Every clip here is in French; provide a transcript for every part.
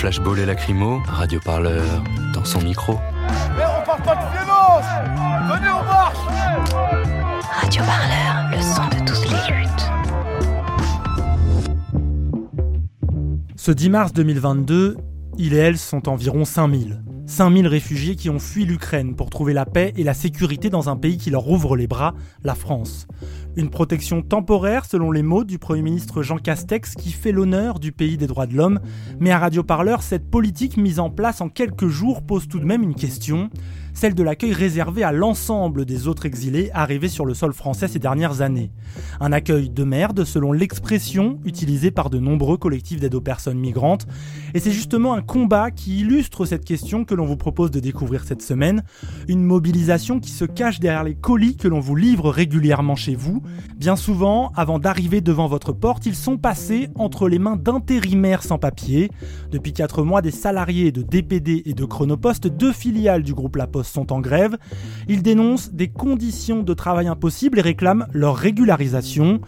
Flashball et lacrymo, Radio Parleur dans son micro. Mais on parle pas de violence Venez, on marche Radio Parleur, le son de toutes les luttes. Ce 10 mars 2022, il et elle sont environ 5000. 5000 réfugiés qui ont fui l'Ukraine pour trouver la paix et la sécurité dans un pays qui leur ouvre les bras, la France. Une protection temporaire selon les mots du Premier ministre Jean Castex qui fait l'honneur du pays des droits de l'homme. Mais à Radio Parleur, cette politique mise en place en quelques jours pose tout de même une question, celle de l'accueil réservé à l'ensemble des autres exilés arrivés sur le sol français ces dernières années. Un accueil de merde selon l'expression utilisée par de nombreux collectifs d'aide aux personnes migrantes. Et c'est justement un combat qui illustre cette question que l'on vous propose de découvrir cette semaine. Une mobilisation qui se cache derrière les colis que l'on vous livre régulièrement chez vous. Bien souvent, avant d'arriver devant votre porte, ils sont passés entre les mains d'intérimaires sans papier. Depuis 4 mois, des salariés de DPD et de Chronopost, deux filiales du groupe La Poste, sont en grève. Ils dénoncent des conditions de travail impossibles et réclament leur régularisation.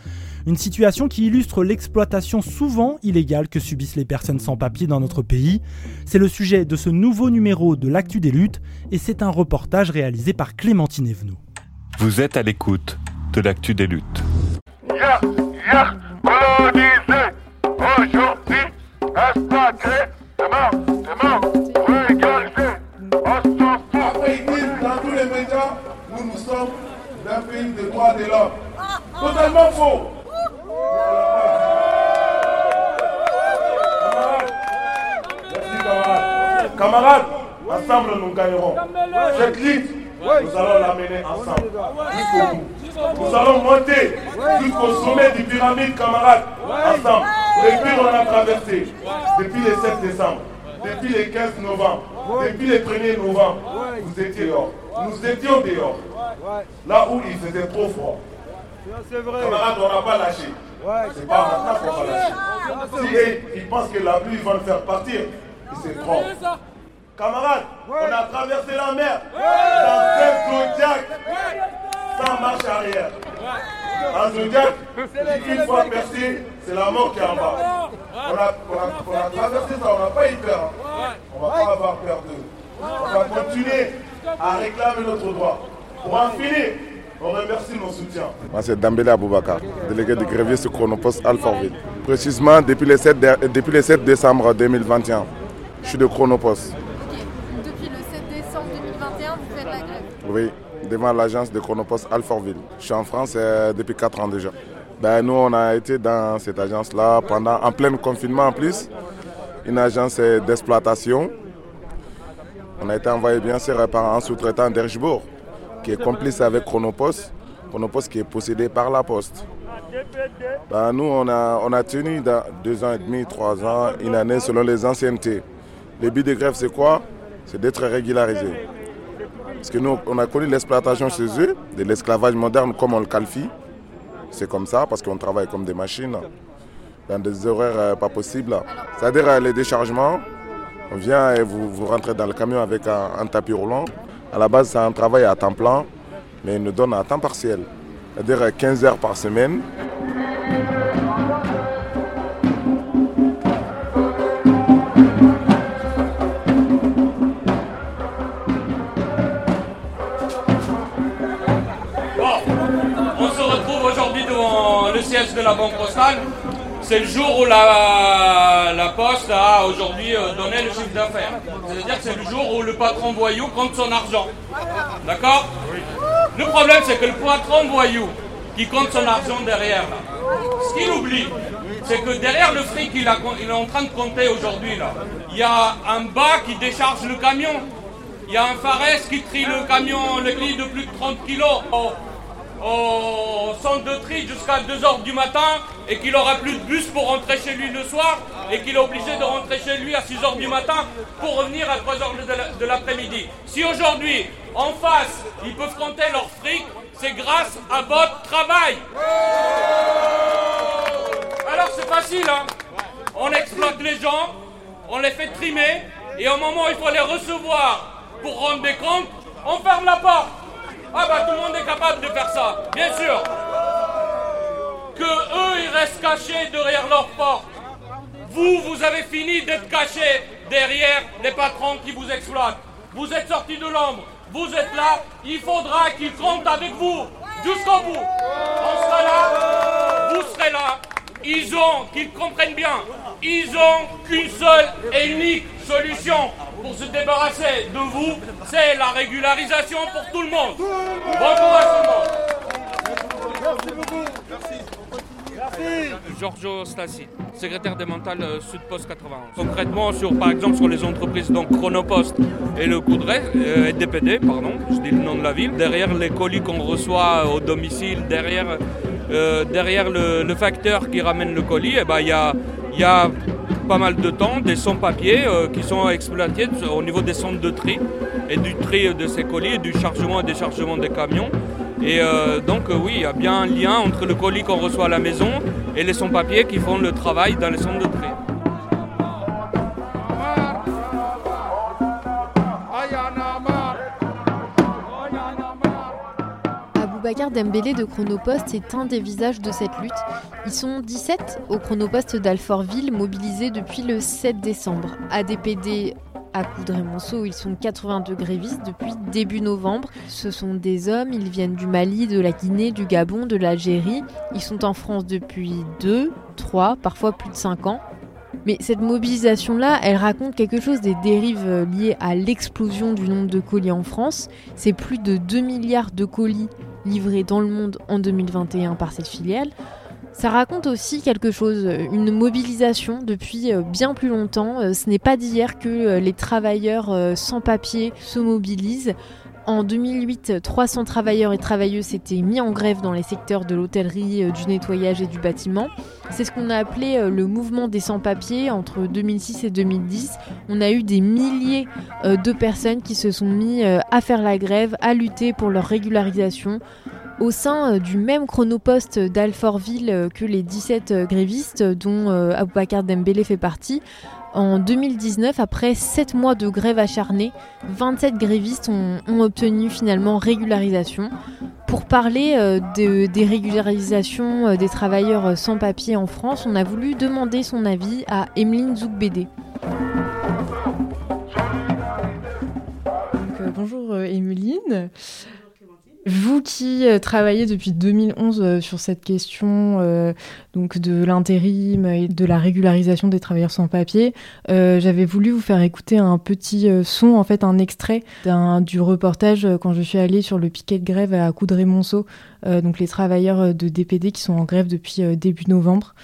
Une situation qui illustre l'exploitation souvent illégale que subissent les personnes sans papier dans notre pays. C'est le sujet de ce nouveau numéro de l'Actu des luttes et c'est un reportage réalisé par Clémentine Evenot. Vous êtes à l'écoute de l'actu des luttes. Faisait trop froid. Camarades, on n'a pas lâché. C'est pas maintenant qu'on va lâcher. Si eux, ils pensent que la pluie va le faire partir, ils se trompent. Camarades, on a traversé la mer dans un Zodiac sans marche arrière. Un Zodiac, une fois percé, c'est la mort qui est en bas. On a, on a- on a traversé ça, on n'a pas eu peur. hein. On va pas avoir peur d'eux. On va continuer à réclamer notre droit. Pour en finir, on remercie nos soutiens. Moi, c'est Dambélé Aboubakar, délégué de gréviste Chronopost Alfortville. Précisément depuis le, 7 dé- depuis le 7 décembre 2021, je suis de Chronopost. Depuis le 7 décembre 2021, vous faites la grève. Oui, devant l'agence de Chronopost Alfortville. Je suis en France euh, depuis 4 ans déjà. Ben, nous, on a été dans cette agence-là pendant, en plein confinement en plus. Une agence euh, d'exploitation. On a été envoyé bien sûr par un sous-traitant d'Erchbourg qui est complice avec Chronopost. Chronopost qui est possédé par la Poste. Ben, nous, on a, on a tenu dans deux ans et demi, trois ans, une année selon les anciennetés. Le but de grève, c'est quoi? C'est d'être régularisé. Parce que nous, on a connu l'exploitation chez eux, de l'esclavage moderne comme on le qualifie. C'est comme ça, parce qu'on travaille comme des machines, dans des horaires euh, pas possibles. C'est-à-dire euh, les déchargements, on vient et vous, vous rentrez dans le camion avec un tapis roulant. À la base, c'est un travail à temps plein, mais ils nous donnent à temps partiel. C'est-à-dire euh, 15 heures par semaine. On se retrouve aujourd'hui devant le siège de la Banque Postale. C'est le jour où la à aujourd'hui euh, donner le chiffre d'affaires. C'est-à-dire que c'est le jour où le patron voyou compte son argent. D'accord? Le problème, c'est que le patron voyou qui compte son argent derrière, ce qu'il oublie, c'est que derrière le fric qu'il il est en train de compter aujourd'hui, là, il y a un bas qui décharge le camion. Il y a un Fares qui trie le camion, le lit de plus de 30 kilos au centre de tri jusqu'à 2h du matin et qu'il n'aura plus de bus pour rentrer chez lui le soir et qu'il est obligé de rentrer chez lui à 6h du matin pour revenir à 3h de l'après-midi. Si aujourd'hui, en face, ils peuvent compter leur fric, c'est grâce à votre travail. Alors c'est facile, hein on exploite les gens, on les fait trimer et au moment où il faut les recevoir pour rendre des comptes, on ferme la porte. Ah bah tout le monde est capable de faire ça, bien sûr. Que eux, ils restent cachés derrière leur porte. Vous, vous avez fini d'être cachés derrière les patrons qui vous exploitent. Vous êtes sortis de l'ombre. Vous êtes là. Il faudra qu'ils comptent avec vous jusqu'au bout. On sera là. Vous serez là. Ils ont, qu'ils comprennent bien, ils ont qu'une seule et unique solution pour se débarrasser de vous, c'est la régularisation pour tout le monde. Bon courage tout le monde. Merci beaucoup. Merci. Giorgio Stassi, secrétaire des mentales euh, Sud Post 91. Concrètement, sur, par exemple, sur les entreprises donc Chronopost et le Coudray, euh, DPD, pardon, je dis le nom de la ville, derrière les colis qu'on reçoit au domicile, derrière, euh, derrière le, facteur qui ramène le colis, eh ben, il y, a, pas mal de temps des sans-papiers euh, qui sont exploités au niveau des centres de tri et du tri de ces colis et du chargement et déchargement des camions. Et euh, donc oui, il y a bien un lien entre le colis qu'on reçoit à la maison et les sans-papiers qui font le travail dans les centres de tri. Dembélé de Chronopost est un des visages de cette lutte. Ils sont 17 au Chronopost d'Alfortville, mobilisés depuis le 7 décembre. ADPD à Coudray-Monceau, ils sont 82 grévistes depuis début novembre. Ce sont des hommes, ils viennent du Mali, de la Guinée, du Gabon, de l'Algérie. Ils sont en France depuis 2, 3, parfois plus de 5 ans. Mais cette mobilisation-là, elle raconte quelque chose des dérives liées à l'explosion du nombre de colis en France. C'est plus de 2 milliards de colis livrés dans le monde en 2021 par cette filiale. Ça raconte aussi quelque chose, une mobilisation depuis euh, bien plus longtemps. Euh, ce n'est pas d'hier que euh, les travailleurs sans papier se mobilisent. En 2008, 300 travailleurs et travailleuses s'étaient mis en grève dans les secteurs de l'hôtellerie, du nettoyage et du bâtiment. C'est ce qu'on a appelé le mouvement des sans-papiers entre 2006 et 2010. On a eu des milliers de personnes qui se sont mis à faire la grève, à lutter pour leur régularisation, au sein du même chronoposte d'Alfortville que les 17 grévistes dont Aboubacar Dembélé fait partie, en 2019, après 7 mois de grève acharnée, 27 grévistes ont, obtenu finalement régularisation. Pour parler euh, des régularisations euh, des travailleurs sans papier en France, on a voulu demander son avis à Emeline Zoukbédé. Euh, bonjour Emeline. Vous qui euh, travaillez depuis 2011 euh, sur cette question euh, donc de l'intérim et de la régularisation des travailleurs sans papier, j'avais voulu vous faire écouter un petit son, en fait un extrait du reportage quand je suis allée sur le piquet de grève à Coudray-Monceau, donc les travailleurs de DPD qui sont en grève depuis début novembre.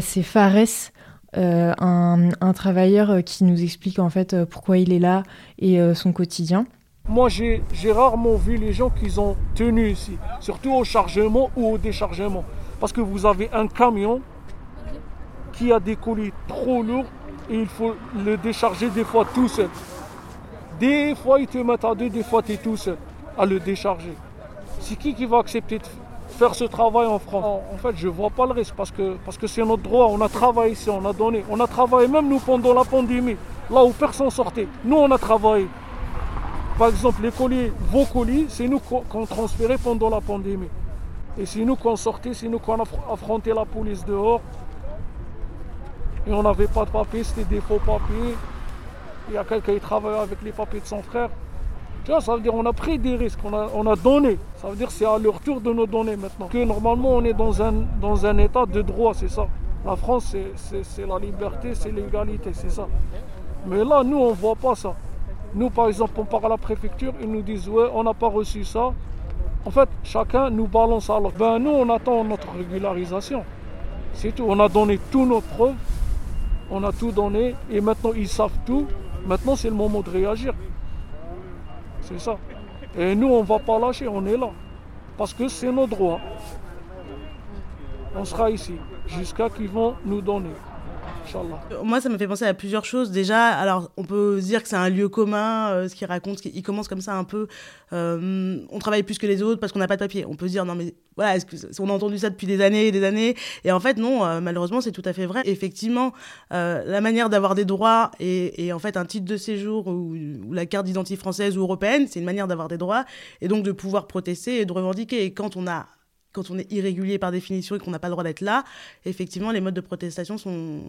C'est Fares. un, un, travailleur qui nous explique en fait pourquoi il est là et son quotidien. Moi, j'ai rarement vu les gens qui ont tenu ici, surtout au chargement ou au déchargement. Parce que vous avez un camion qui a des colis trop lourds et il faut le décharger des fois tout seul. Des fois, ils te mettent à deux, des fois, tu es tout seul à le décharger. C'est qui qui va accepter de faire ce travail en France? En fait, je ne vois pas le risque parce que parce que c'est notre droit. On a travaillé ici, on a donné. On a travaillé même nous pendant la pandémie, là où personne sortait. Nous, on a travaillé. Par exemple, les colis, vos colis, c'est nous qu'on transférait pendant la pandémie. Et c'est nous qu'on sortait, c'est nous qu'on affrontait la police dehors. Et on n'avait pas de papier, c'était des faux papiers. Il y a quelqu'un qui travaillait avec les papiers de son frère. Tu vois, ça veut dire qu'on a pris des risques, on a, on a donné. Ça veut dire que c'est à leur tour de nous donner maintenant. Que normalement on est dans un, dans un état de droit, c'est ça. La France, c'est la liberté, c'est l'égalité, c'est ça. Mais là, nous, on ne voit pas ça. Nous, par exemple, on part à la préfecture, ils nous disent Ouais, on n'a pas reçu ça. En fait, chacun nous balance l'autre. Ben, nous, on attend notre régularisation. C'est tout. On a donné toutes nos preuves. On a tout donné. Et maintenant, ils savent tout. Maintenant, c'est le moment de réagir. C'est ça. Et nous, on ne va pas lâcher. On est là. Parce que c'est nos droits. On sera ici jusqu'à qu'ils vont nous donner. Moi, ça me fait penser à plusieurs choses. Déjà, alors, on peut dire que c'est un lieu commun, euh, ce qu'il raconte. Il commence comme ça un peu. Euh, on travaille plus que les autres parce qu'on n'a pas de papier. On peut se dire, non, mais voilà, est-ce on a entendu ça depuis des années et des années. Et en fait, non, euh, malheureusement, c'est tout à fait vrai. Effectivement, la manière d'avoir des droits et, en fait un titre de séjour ou, ou la carte d'identité française ou européenne, c'est une manière d'avoir des droits et donc de pouvoir protester et de revendiquer. Et quand on a quand on est irrégulier par définition et qu'on n'a pas le droit d'être là, effectivement, les modes de protestation sont,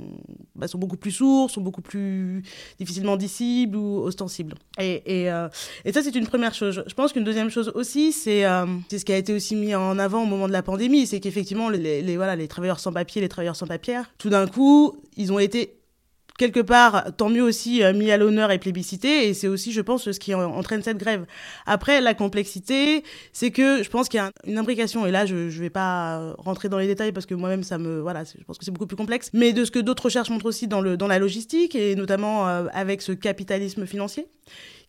bah, sont beaucoup plus sourds, sont beaucoup plus difficilement dissibles ou ostensibles. Et, euh, ça, c'est une première chose. Je pense qu'une deuxième chose aussi, c'est euh, ce qui a été aussi mis en avant au moment de la pandémie, c'est qu'effectivement, les, voilà, les travailleurs sans papier, les travailleurs sans papier, tout d'un coup, ils ont été quelque part, tant mieux aussi euh, mis à l'honneur et plébiscité. Et c'est aussi, je pense, ce qui entraîne cette grève. Après, la complexité, c'est que je pense qu'il y a une imbrication. Et là, je ne vais pas rentrer dans les détails parce que moi-même, ça me, voilà, je pense que c'est beaucoup plus complexe. Mais de ce que d'autres recherches montrent aussi dans, le, dans la logistique et notamment euh, avec ce capitalisme financier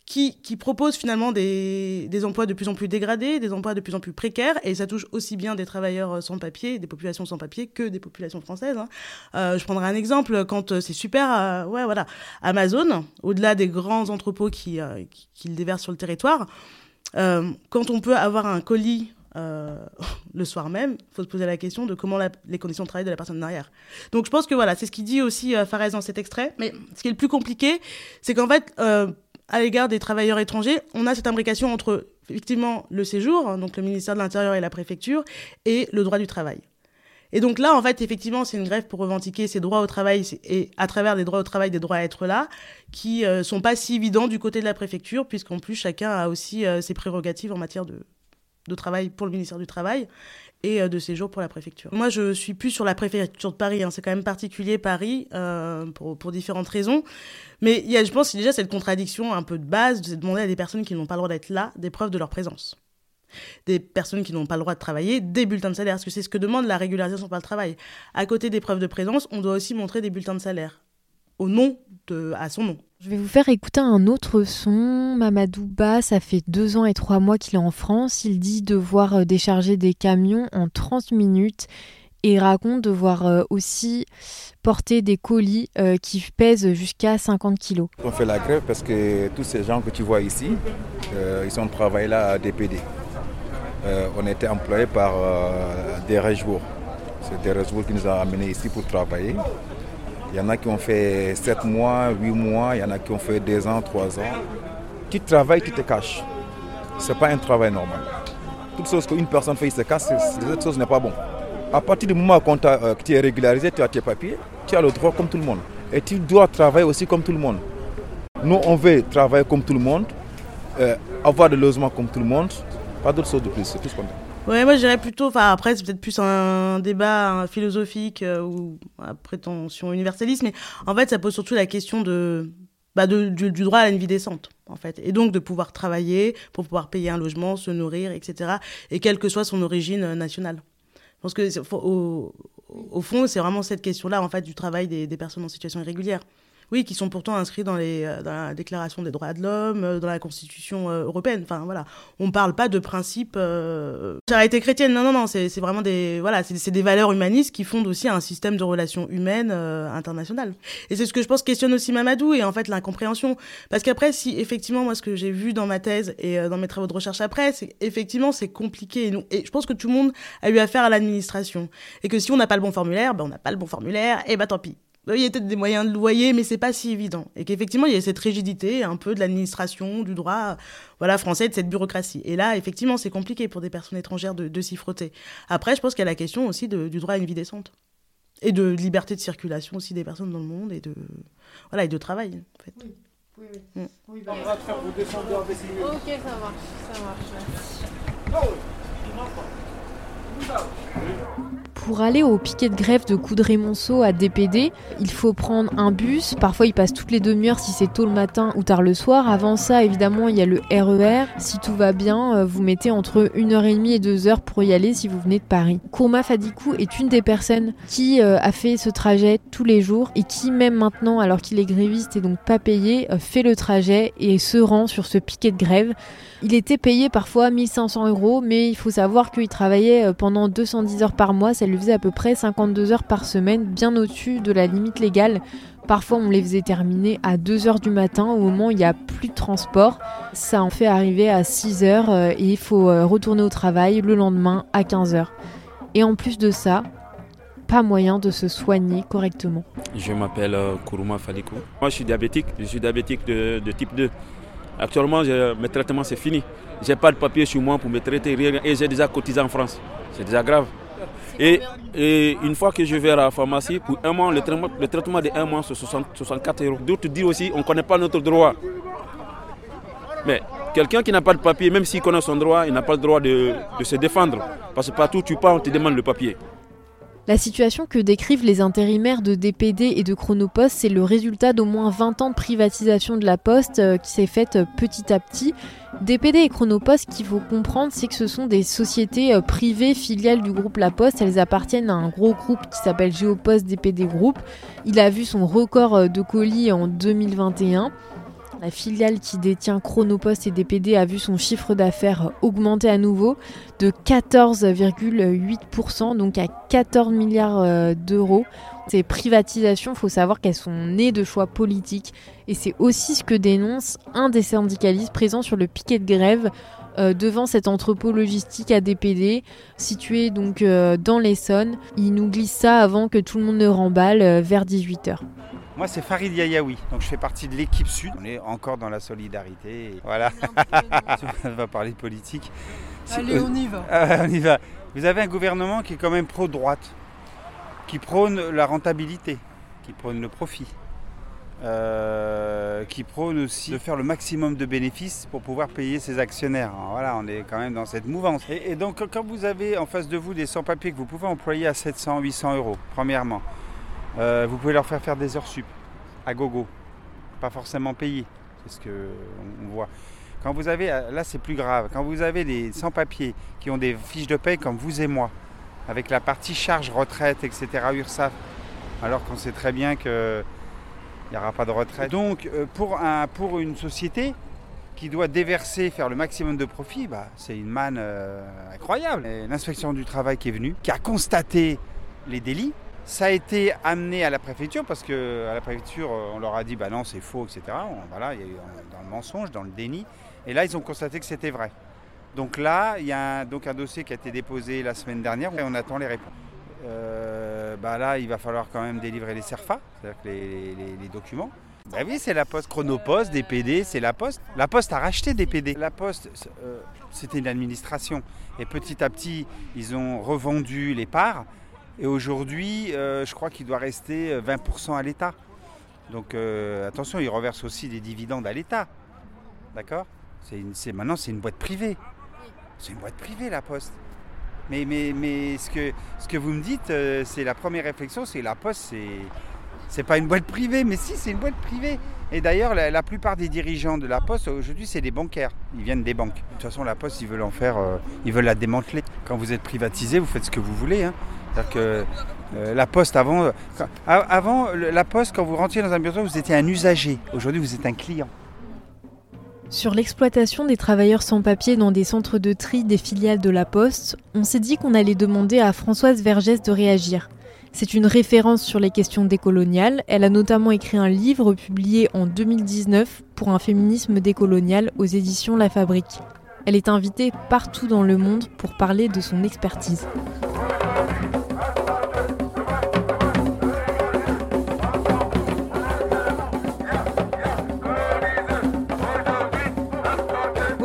qui, propose finalement des, emplois de plus en plus dégradés, des emplois de plus en plus précaires, et ça touche aussi bien des travailleurs euh, sans papier, des populations sans papier, que des populations françaises. Hein. Euh, je prendrai un exemple, quand euh, c'est super, euh, ouais, voilà, Amazon, au-delà des grands entrepôts qui, euh, qui, le déversent sur le territoire, euh, quand on peut avoir un colis le soir même, il faut se poser la question de comment les conditions de travail de la personne derrière. Donc je pense que voilà, c'est ce qu'il dit aussi Fares dans cet extrait, mais ce qui est le plus compliqué, c'est qu'en fait, à l'égard des travailleurs étrangers, on a cette imbrication entre effectivement le séjour, hein, donc le ministère de l'Intérieur et la préfecture, et le droit du travail. Et donc là, en fait, effectivement, c'est une grève pour revendiquer ces droits au travail et à travers des droits au travail, des droits à être là, qui euh, sont pas si évidents du côté de la préfecture, puisqu'en plus chacun a aussi euh, ses prérogatives en matière de, de travail pour le ministère du Travail et euh, de séjour pour la préfecture. Moi, je suis plus sur la préfecture de Paris. Hein. C'est quand même particulier Paris euh, pour, différentes raisons. Mais il y a, je pense, déjà cette contradiction un peu de base de demander à des personnes qui n'ont pas le droit d'être là des preuves de leur présence. Des personnes qui n'ont pas le droit de travailler, des bulletins de salaire, parce que c'est ce que demande la régularisation par le travail. À côté des preuves de présence, on doit aussi montrer des bulletins de salaire au nom de, à son nom. Je vais vous faire écouter un autre son. Mamadou Ba, ça fait deux ans et trois mois qu'il est en France. Il dit devoir euh, décharger des camions en 30 minutes et raconte devoir euh, aussi porter des colis euh, qui pèsent jusqu'à 50 kilos. On fait la grève parce que tous ces gens que tu vois ici, euh, ils sont travaillés là à DPD. Euh, on était employés par euh, des régions. C'est des régions qui nous ont amenés ici pour travailler. Il y en a qui ont fait 7 mois, 8 mois, il y en a qui ont fait 2 ans, 3 ans. Tu travailles, tu te caches. Ce n'est pas un travail normal. Toute chose qu'une personne fait, il se cache, cette chose n'est pas bon. À partir du moment où euh, tu es régularisé, tu as tes papiers, tu as le droit comme tout le monde. Et tu dois travailler aussi comme tout le monde. Nous, on veut travailler comme tout le monde, euh, avoir des logements comme tout le monde, pas d'autre chose de plus, c'est tout ce qu'on a. Ouais, moi je dirais plutôt, enfin après c'est peut-être plus un débat philosophique euh, ou à prétention universaliste, mais en fait ça pose surtout la question de, bah, du, droit à une vie décente en fait, et donc de pouvoir travailler pour pouvoir payer un logement, se nourrir, etc. Et quelle que soit son origine nationale. Je pense que au, fond c'est vraiment cette question-là en fait du travail des personnes en situation irrégulière oui, qui sont pourtant inscrits dans, les, dans la Déclaration des droits de l'homme, dans la Constitution européenne. Enfin, voilà. On ne parle pas de principes euh, charité chrétienne. Non, non, non. C'est vraiment des, voilà, c'est des valeurs humanistes qui fondent aussi un système de relations humaines euh, internationales. Et c'est ce que je pense questionne aussi Mamadou et en fait l'incompréhension. Parce qu'après, si effectivement, moi, ce que j'ai vu dans ma thèse et euh, dans mes travaux de recherche après, c'est effectivement, c'est compliqué. Et, et je pense que tout le monde a eu affaire à l'administration. Et que si on n'a pas le bon formulaire, ben, on n'a pas le bon formulaire, et ben tant pis il y a peut-être des moyens de loyer, mais c'est pas si évident. Et qu'effectivement, il y a cette rigidité un peu de l'administration, du droit voilà, français, de cette bureaucratie. Et là, effectivement, c'est compliqué pour des personnes étrangères de, de s'y frotter. Après, je pense qu'il y a la question aussi de, du droit à une vie décente. Et de liberté de circulation aussi des personnes dans le monde et de, voilà, et de travail, en fait. Oui. Oui, oui. Mm. oui bah, on va faire vous descendre Ok, ça marche, ça marche. Merci. Pour aller au piquet de grève de Coudray-Monceau à DPD, il faut prendre un bus. Parfois, il passe toutes les demi-heures si c'est tôt le matin ou tard le soir. Avant ça, évidemment, il y a le RER. Si tout va bien, euh, vous mettez entre 1h30 et 2h pour y aller si vous venez de Paris. Kourma Fadikou est une des personnes qui euh, a fait ce trajet tous les jours et qui, même maintenant, alors qu'il est gréviste et donc pas payé, euh, fait le trajet et se rend sur ce piquet de grève. Il était payé parfois 1500 euros, mais il faut savoir qu'il travaillait pendant 210 heures par mois, ça lui à peu près 52 heures par semaine, bien au-dessus de la limite légale. Parfois, on les faisait terminer à 2 heures du matin au moment où il n'y a plus de transport. Ça en fait arriver à 6 heures euh, et il faut euh, retourner au travail le lendemain à 15 heures. Et en plus de ça, pas moyen de se soigner correctement. Je m'appelle Kourouma Falikou. Moi, je suis diabétique. Je suis diabétique de, type 2. Actuellement, mes traitements, c'est fini. Je n'ai pas de papier sur moi pour me traiter et j'ai déjà cotisé en France. C'est déjà grave. Et, une fois que je vais à la pharmacie, pour un mois, le traitement, le traitement de un mois, c'est 64 euros. D'autres disent aussi, on ne connaît pas notre droit. Mais quelqu'un qui n'a pas de papier, même s'il connaît son droit, il n'a pas le droit de, de se défendre. Parce que partout où tu pars, on te demande le papier. La situation que décrivent les intérimaires de DPD et de Chronopost, c'est le résultat d'au moins 20 ans de privatisation de la poste euh, qui s'est faite euh, petit à petit. DPD et Chronopost, qu'il faut comprendre, c'est que ce sont des sociétés euh, privées filiales du groupe La Poste. Elles appartiennent à un gros groupe qui s'appelle Géopost DPD Group. Il a vu son record de colis en 2021. La filiale qui détient Chronopost et DPD a vu son chiffre d'affaires augmenter à nouveau de 14,8%, donc à 14 milliards euh, d'euros. Ces privatisations, il faut savoir qu'elles sont nées de choix politiques et c'est aussi ce que dénonce un des syndicalistes présents sur le piquet de grève euh, devant cet entrepôt logistique à DPD, situé donc euh, dans l'Essonne. Il nous glisse ça avant que tout le monde ne remballe vers 18h. Moi, c'est Farid Yayaoui, donc je fais partie de l'équipe Sud. On est encore dans la solidarité. Voilà. on va parler politique. Allez, on y va. Ah, on y va. Vous avez un gouvernement qui est quand même pro-droite, qui prône la rentabilité, qui prône le profit. Euh, qui prône aussi de faire le maximum de bénéfices pour pouvoir payer ses actionnaires. Voilà, on est quand même dans cette mouvance. Et, et, donc, quand vous avez en face de vous des sans-papiers que vous pouvez employer à 700, 800 euros, premièrement, euh, vous pouvez leur faire faire des heures sup à gogo, pas forcément payées, c'est ce qu'on voit. Quand vous avez, là c'est plus grave, quand vous avez des sans-papiers qui ont des fiches de paie comme vous et moi, avec la partie charge, retraite, etc., URSAF, alors qu'on sait très bien que il n'y aura pas de retraite. Donc pour, un, pour une société qui doit déverser, faire le maximum de profit, bah, c'est une manne euh, incroyable. L'inspection du travail qui est venue, qui a constaté les délits, ça a été amené à la préfecture parce que à la préfecture on leur a dit bah non c'est faux etc. Voilà, il y a eu dans le mensonge, dans le déni. Et là ils ont constaté que c'était vrai. Donc là il y a un, donc un dossier qui a été déposé la semaine dernière et on attend les réponses. Euh, bah là, il va falloir quand même délivrer les CERFA, c'est-à-dire les, les, les, documents. Bah oui, c'est la Poste, Chronopost, DPD, c'est la Poste. La Poste a racheté DPD. La Poste, euh, c'était une administration. Et petit à petit, ils ont revendu les parts. Et aujourd'hui, euh, je crois qu'il doit rester 20% à l'État. Donc euh, attention, ils reversent aussi des dividendes à l'État. D'accord? Maintenant, c'est une boîte privée. C'est une boîte privée, la Poste. Mais, mais, mais ce, que, ce que vous me dites, euh, c'est la première réflexion, c'est la Poste, c'est, c'est pas une boîte privée, mais si, c'est une boîte privée. Et d'ailleurs, la, plupart des dirigeants de la Poste aujourd'hui, c'est des bancaires. Ils viennent des banques. De toute façon, la Poste, ils veulent en faire, euh, ils veulent la démanteler. Quand vous êtes privatisé, vous faites ce que vous voulez. Hein. C'est-à-dire que euh, la Poste avant, quand, avant la Poste, quand vous rentriez dans un bureau, vous étiez un usager. Aujourd'hui, vous êtes un client. Sur l'exploitation des travailleurs sans papier dans des centres de tri des filiales de la Poste, on s'est dit qu'on allait demander à Françoise Vergès de réagir. C'est une référence sur les questions décoloniales. Elle a notamment écrit un livre publié en 2019 pour un féminisme décolonial aux éditions La Fabrique. Elle est invitée partout dans le monde pour parler de son expertise.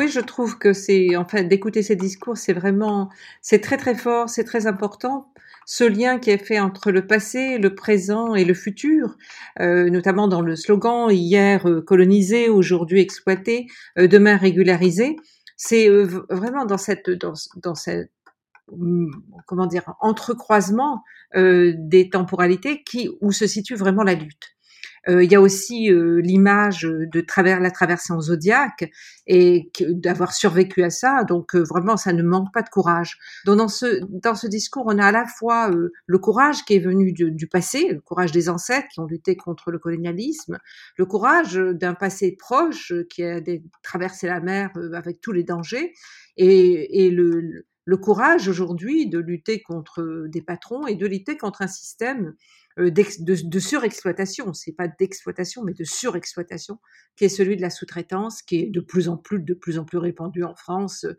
Je trouve que c'est, enfin, d'écouter ces discours, c'est vraiment, c'est très très fort, c'est très important. Ce lien qui est fait entre le passé, le présent et le futur, euh, notamment dans le slogan hier euh, colonisé, aujourd'hui exploité, euh, demain régularisé, c'est vraiment dans cette, dans, dans cette comment dire, entrecroisement des temporalités qui, où se situe vraiment la lutte. Euh, il y a aussi euh, l'image de travers la traversée en zodiaque et d'avoir survécu à ça. Donc euh, vraiment, ça ne manque pas de courage. Donc dans ce dans ce discours, on a à la fois le courage qui est venu du, passé, le courage des ancêtres qui ont lutté contre le colonialisme, le courage d'un passé proche qui a traversé la mer avec tous les dangers, et, le, courage aujourd'hui de lutter contre des patrons et de lutter contre un système de, de, surexploitation, c'est pas d'exploitation, mais de surexploitation, qui est celui de la sous-traitance, qui est de plus en plus, de plus en plus répandu en France, euh,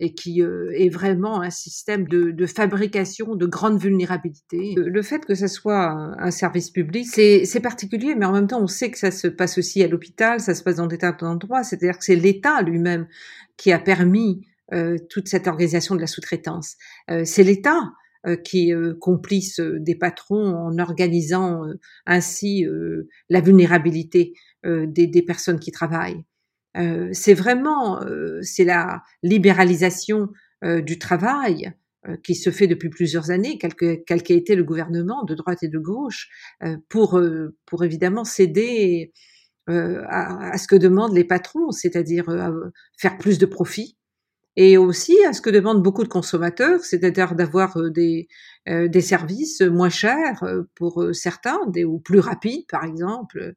et qui euh, est vraiment un système de, fabrication de grande vulnérabilité. Le fait que ça soit un, service public, c'est particulier, mais en même temps, on sait que ça se passe aussi à l'hôpital, ça se passe dans des tas d'endroits, c'est-à-dire que c'est l'État lui-même qui a permis euh, toute cette organisation de la sous-traitance. Euh, c'est l'État euh, qui est euh, complice euh, des patrons en organisant ainsi la vulnérabilité des, des, personnes qui travaillent. c'est vraiment c'est la libéralisation du travail qui se fait depuis plusieurs années, quel quel qu'ait été le gouvernement de droite et de gauche, pour pour évidemment céder à, à, ce que demandent les patrons, c'est-à-dire faire plus de profits, et aussi à ce que demandent beaucoup de consommateurs, c'est-à-dire d'avoir euh, des, euh, des services moins chers euh, pour certains, des, ou plus rapides par exemple.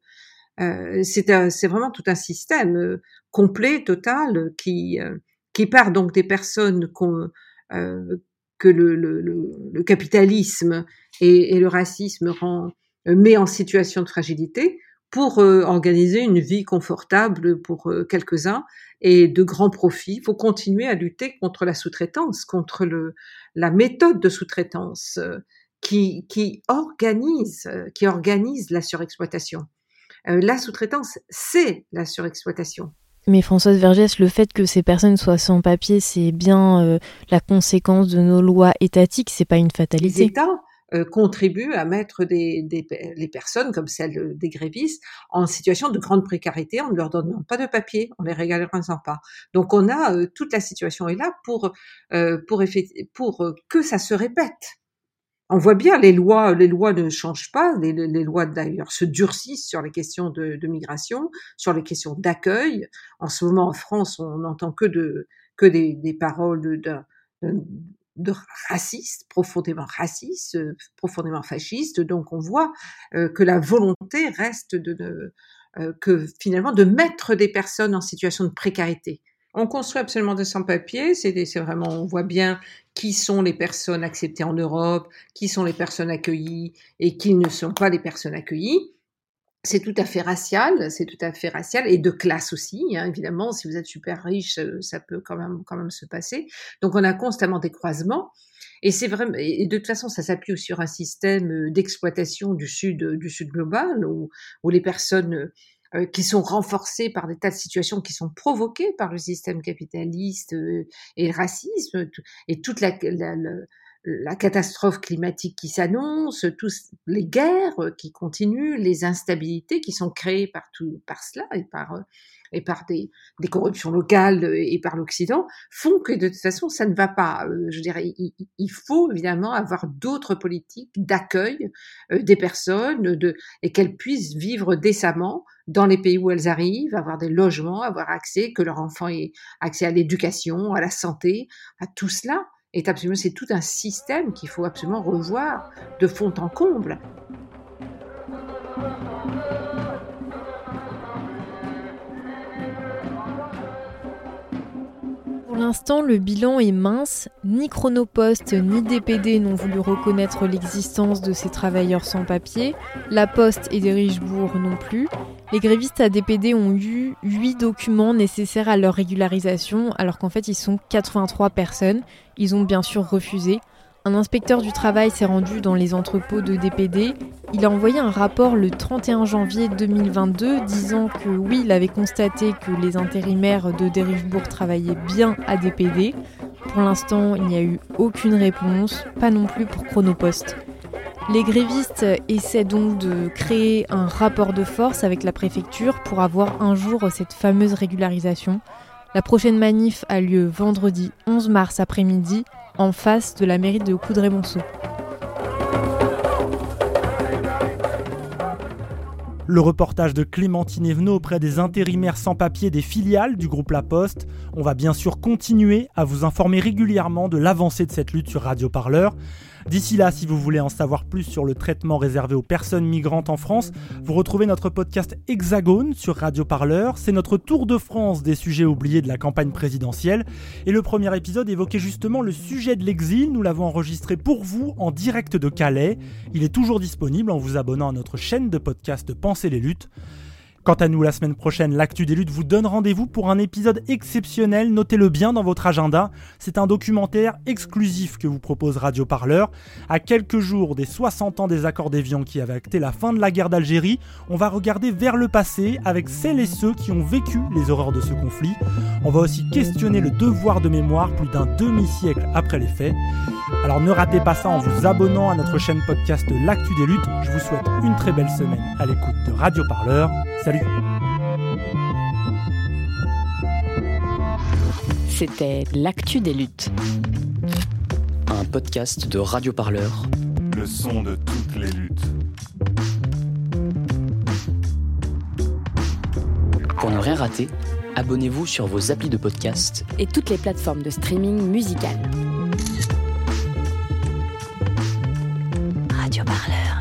Euh, c'est vraiment tout un système complet, total, qui, qui part donc des personnes que le, le, le, capitalisme et, et, le racisme rend, met en situation de fragilité pour organiser une vie confortable pour quelques-uns et de grands profits. Il faut continuer à lutter contre la sous-traitance, contre le, la méthode de sous-traitance euh, qui, qui organise, euh, qui organise la surexploitation. Euh, la sous-traitance, c'est la surexploitation. Mais Françoise Vergès, le fait que ces personnes soient sans papier, c'est bien la conséquence de nos lois étatiques, c'est pas une fatalité. Les États euh, contribuent à mettre des, des, les personnes, comme celles des grévistes, en situation de grande précarité en ne leur donnant pas de papier, en les régalant pas. Donc on a euh, toute la situation est là pour euh, pour, pour que ça se répète. On voit bien les lois, les lois ne changent pas, les, lois d'ailleurs se durcissent sur les questions de, de migration, sur les questions d'accueil. En ce moment en France, on n'entend que de que des, des paroles de, de, de racistes, profondément racistes, euh, profondément fascistes. Donc on voit euh, que la volonté reste de, euh, que finalement de mettre des personnes en situation de précarité. On construit absolument des sans-papiers, c'est vraiment, on voit bien qui sont les personnes acceptées en Europe, qui sont les personnes accueillies et qui ne sont pas les personnes accueillies c'est tout à fait racial, c'est tout à fait racial et de classe aussi, hein, évidemment. Si vous êtes super riche, euh, ça peut quand même quand même se passer. Donc on a constamment des croisements et c'est vraiment et de toute façon ça s'appuie sur un système euh, d'exploitation du sud euh, du sud global où, où les personnes qui sont renforcées par des tas de situations qui sont provoquées par le système capitaliste et le racisme et toute la la catastrophe climatique qui s'annonce, tous les guerres qui continuent, les instabilités qui sont créées par tout, par cela et par et par des, des corruptions locales et par l'Occident font que de toute façon ça ne va pas. Euh, je dirais, il, faut évidemment avoir d'autres politiques d'accueil euh, des personnes de, et qu'elles puissent vivre décemment dans les pays où elles arrivent, avoir des logements, avoir accès, que leur enfant ait accès à l'éducation, à la santé, à tout cela absolument, c'est tout un système qu'il faut absolument revoir de fond en comble. L'instant, le bilan est mince. Ni Chronopost ni DPD n'ont voulu reconnaître l'existence de ces travailleurs sans papier. La Poste et des Richebourg non plus. Les grévistes ADPD ont eu 8 documents nécessaires à leur régularisation, alors qu'en fait ils sont 83 personnes. Ils ont bien sûr refusé. Un inspecteur du travail s'est rendu dans les entrepôts de DPD. Il a envoyé un rapport le 31 janvier 2022 disant que oui, il avait constaté que les intérimaires de Derichebourg travaillaient bien à DPD. Pour l'instant, il n'y a eu aucune réponse, pas non plus pour Chronopost. Les grévistes essaient donc de créer un rapport de force avec la préfecture pour avoir un jour cette fameuse régularisation. La prochaine manif a lieu vendredi 11 mars après-midi. En face de la mairie de Coudray-Monceau. Le reportage de Clémentine Evenot auprès des intérimaires sans papier des filiales du groupe La Poste. On va bien sûr continuer à vous informer régulièrement de l'avancée de cette lutte sur Radio Parleur. D'ici là, si vous voulez en savoir plus sur le traitement réservé aux personnes migrantes en France, vous retrouvez notre podcast Hexagone sur Radio Parleur. C'est notre tour de France des sujets oubliés de la campagne présidentielle. Et le premier épisode évoquait justement le sujet de l'exil. Nous l'avons enregistré pour vous en direct de Calais. Il est toujours disponible en vous abonnant à notre chaîne de podcast Pensez les luttes. Quant à nous, la semaine prochaine, l'actu des luttes vous donne rendez-vous pour un épisode exceptionnel. Notez-le bien dans votre agenda. C'est un documentaire exclusif que vous propose Radio Parleur. À quelques jours des 60 ans des accords d'Évian qui avaient acté la fin de la guerre d'Algérie, on va regarder vers le passé avec celles et ceux qui ont vécu les horreurs de ce conflit. On va aussi questionner le devoir de mémoire plus d'un demi-siècle après les faits. Alors ne ratez pas ça en vous abonnant à notre chaîne podcast L'actu des luttes. Je vous souhaite une très belle semaine à l'écoute de Radio Parleur. Salut C'était L'actu des luttes. Un podcast de Radio Parleur. Le son de toutes les luttes. Pour ne rien rater, abonnez-vous sur vos applis de podcast et toutes les plateformes de streaming musical. Radio Parleur.